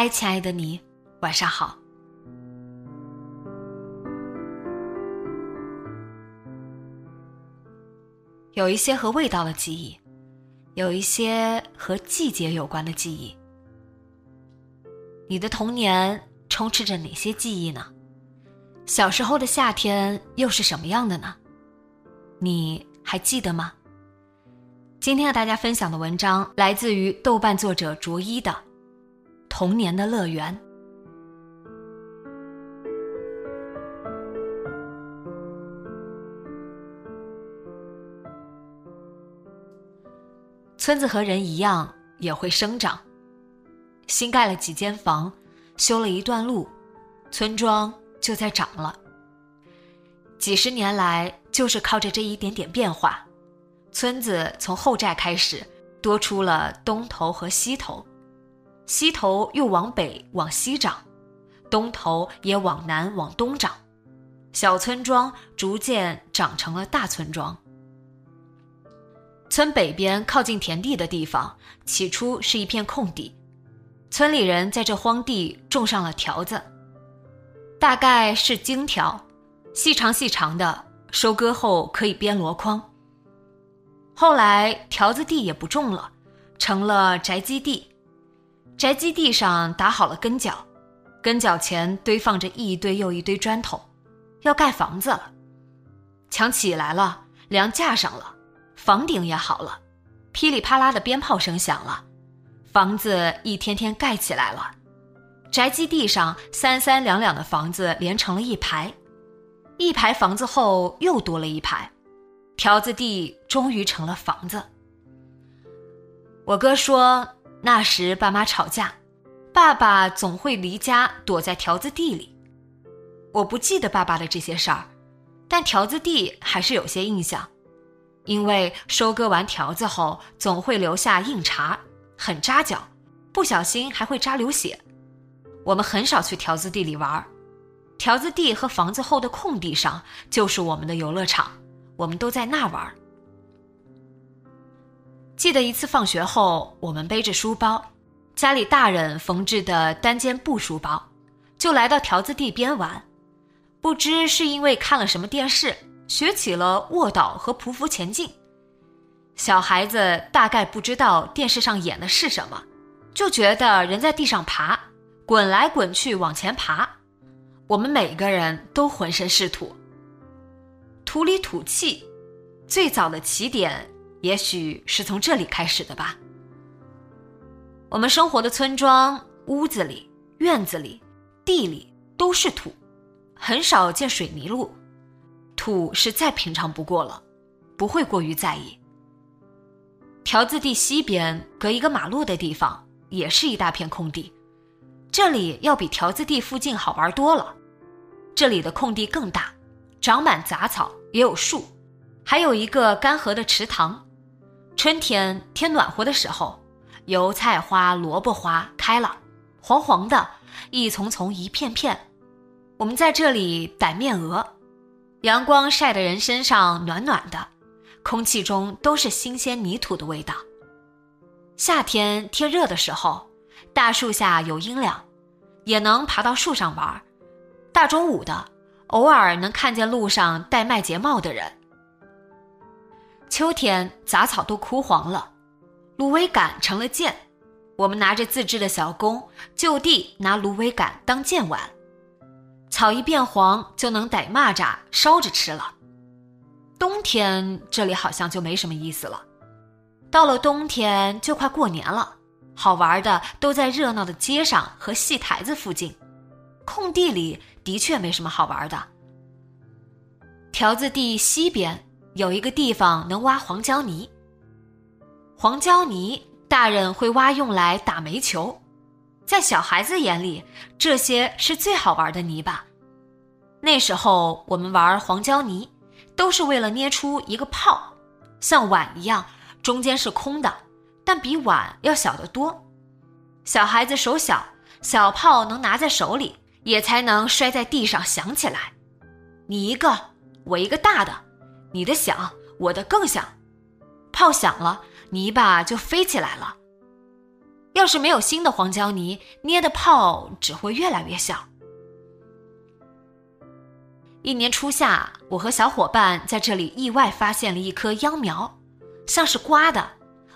嗨，亲爱的你，晚上好。有一些和味道的记忆，有一些和季节有关的记忆。你的童年充斥着哪些记忆呢？小时候的夏天又是什么样的呢？你还记得吗？今天和大家分享的文章来自于豆瓣作者卓一的。童年的乐园。村子和人一样也会生长。新盖了几间房，修了一段路，村庄就在长了。几十年来，就是靠着这一点点变化，村子从后寨开始多出了东头和西头。西头又往北往西长，东头也往南往东长，小村庄逐渐长成了大村庄。村北边靠近田地的地方，起初是一片空地，村里人在这荒地种上了条子，大概是荆条，细长细长的，收割后可以编箩筐。后来条子地也不种了，成了宅基地。宅基地上打好了根脚，根脚前堆放着一堆又一堆砖头，要盖房子了。墙起来了，梁架上了，房顶也好了，噼里啪啦的鞭炮声响了，房子一天天盖起来了。宅基地上三三两两的房子连成了一排，一排房子后又多了一排，条子地终于成了房子。我哥说。那时爸妈吵架，爸爸总会离家躲在条子地里。我不记得爸爸的这些事儿，但条子地还是有些印象，因为收割完条子后总会留下硬茬，很扎脚，不小心还会扎流血。我们很少去条子地里玩，条子地和房子后的空地上就是我们的游乐场，我们都在那玩。记得一次放学后，我们背着书包，家里大人缝制的单肩布书包，就来到条子地边玩。不知是因为看了什么电视，学起了卧倒和匍匐前进。小孩子大概不知道电视上演的是什么，就觉得人在地上爬，滚来滚去往前爬。我们每个人都浑身是土，土里土气。最早的起点。也许是从这里开始的吧。我们生活的村庄，屋子里、院子里、地里都是土，很少见水泥路。土是再平常不过了，不会过于在意。条子地西边隔一个马路的地方，也是一大片空地，这里要比条子地附近好玩多了。这里的空地更大，长满杂草，也有树，还有一个干涸的池塘。春天天暖和的时候，油菜花、萝卜花开了，黄黄的，一丛丛，一片片。我们在这里逮面鹅，阳光晒得人身上暖暖的，空气中都是新鲜泥土的味道。夏天天热的时候，大树下有阴凉，也能爬到树上玩。大中午的，偶尔能看见路上戴麦秸帽的人。秋天杂草都枯黄了，芦苇杆成了剑，我们拿着自制的小弓，就地拿芦苇杆当剑玩。草一变黄，就能逮蚂蚱烧着吃了。冬天这里好像就没什么意思了。到了冬天就快过年了，好玩的都在热闹的街上和戏台子附近，空地里的确没什么好玩的。条子地西边有一个地方能挖黄胶泥，黄胶泥大人会挖用来打煤球，在小孩子眼里这些是最好玩的泥巴。那时候我们玩黄胶泥，都是为了捏出一个泡，像碗一样。中间是空的，但比碗要小得多。小孩子手小，小泡能拿在手里，也才能摔在地上响起来。你一个，我一个大的，你的响，我的更响。炮响了，泥巴就飞起来了。要是没有新的黄胶泥，捏的炮只会越来越小。一年初夏，我和小伙伴在这里意外发现了一棵秧苗。像是瓜的，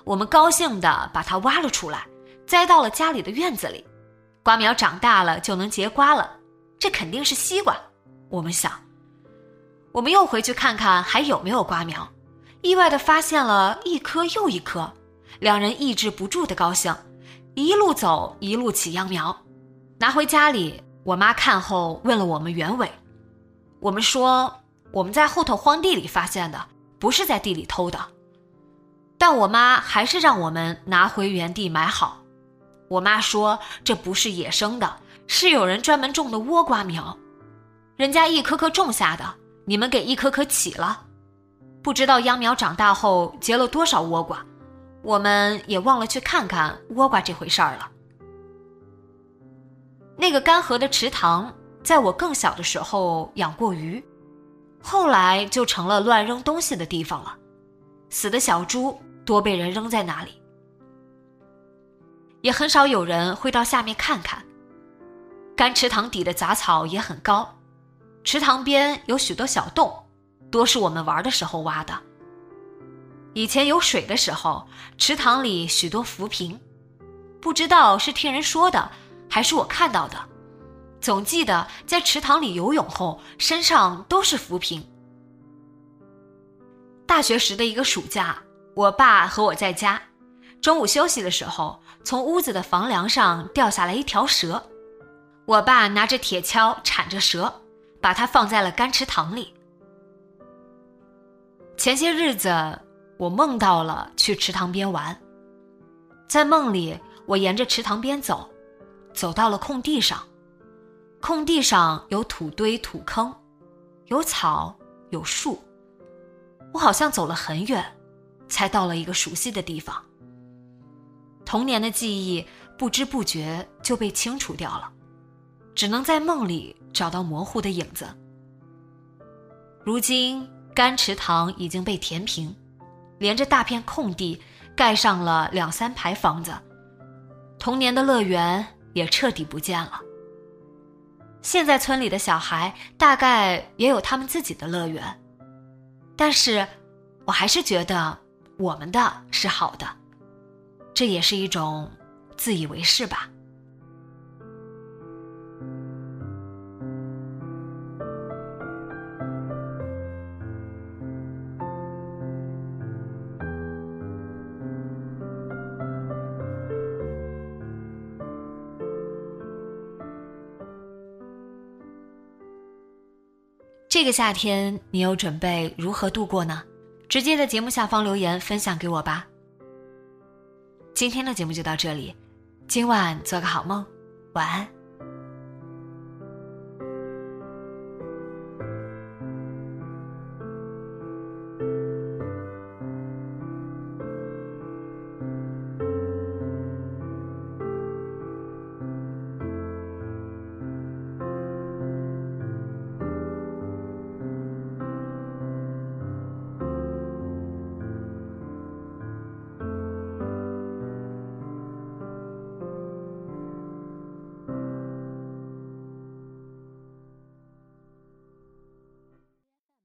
我们高兴地把它挖了出来，栽到了家里的院子里。瓜苗长大了就能结瓜了，这肯定是西瓜。我们想，我们又回去看看还有没有瓜苗，意外地发现了一颗又一颗，两人抑制不住的高兴，一路走一路起秧苗，拿回家里。我妈看后问了我们原委，我们说我们在后头荒地里发现的，不是在地里偷的。但我妈还是让我们拿回原地埋好。我妈说这不是野生的，是有人专门种的倭瓜苗，人家一颗颗种下的，你们给一颗颗起了。不知道秧苗长大后结了多少倭瓜，我们也忘了去看看倭瓜这回事儿了。那个干涸的池塘，在我更小的时候养过鱼，后来就成了乱扔东西的地方了，死的小猪。多被人扔在那里，也很少有人会到下面看看。干池塘底的杂草也很高，池塘边有许多小洞，多是我们玩的时候挖的。以前有水的时候，池塘里许多浮萍，不知道是听人说的，还是我看到的。总记得在池塘里游泳后，身上都是浮萍。大学时的一个暑假。我爸和我在家，中午休息的时候，从屋子的房梁上掉下来一条蛇。我爸拿着铁锹铲着蛇，把它放在了干池塘里。前些日子，我梦到了去池塘边玩，在梦里，我沿着池塘边走，走到了空地上，空地上有土堆、土坑，有草，有树。我好像走了很远。才到了一个熟悉的地方。童年的记忆不知不觉就被清除掉了，只能在梦里找到模糊的影子。如今干池塘已经被填平，连着大片空地盖上了两三排房子，童年的乐园也彻底不见了。现在村里的小孩大概也有他们自己的乐园，但是我还是觉得。我们的是好的，这也是一种自以为是吧。这个夏天，你又准备如何度过呢？直接在节目下方留言分享给我吧。今天的节目就到这里，今晚做个好梦，晚安。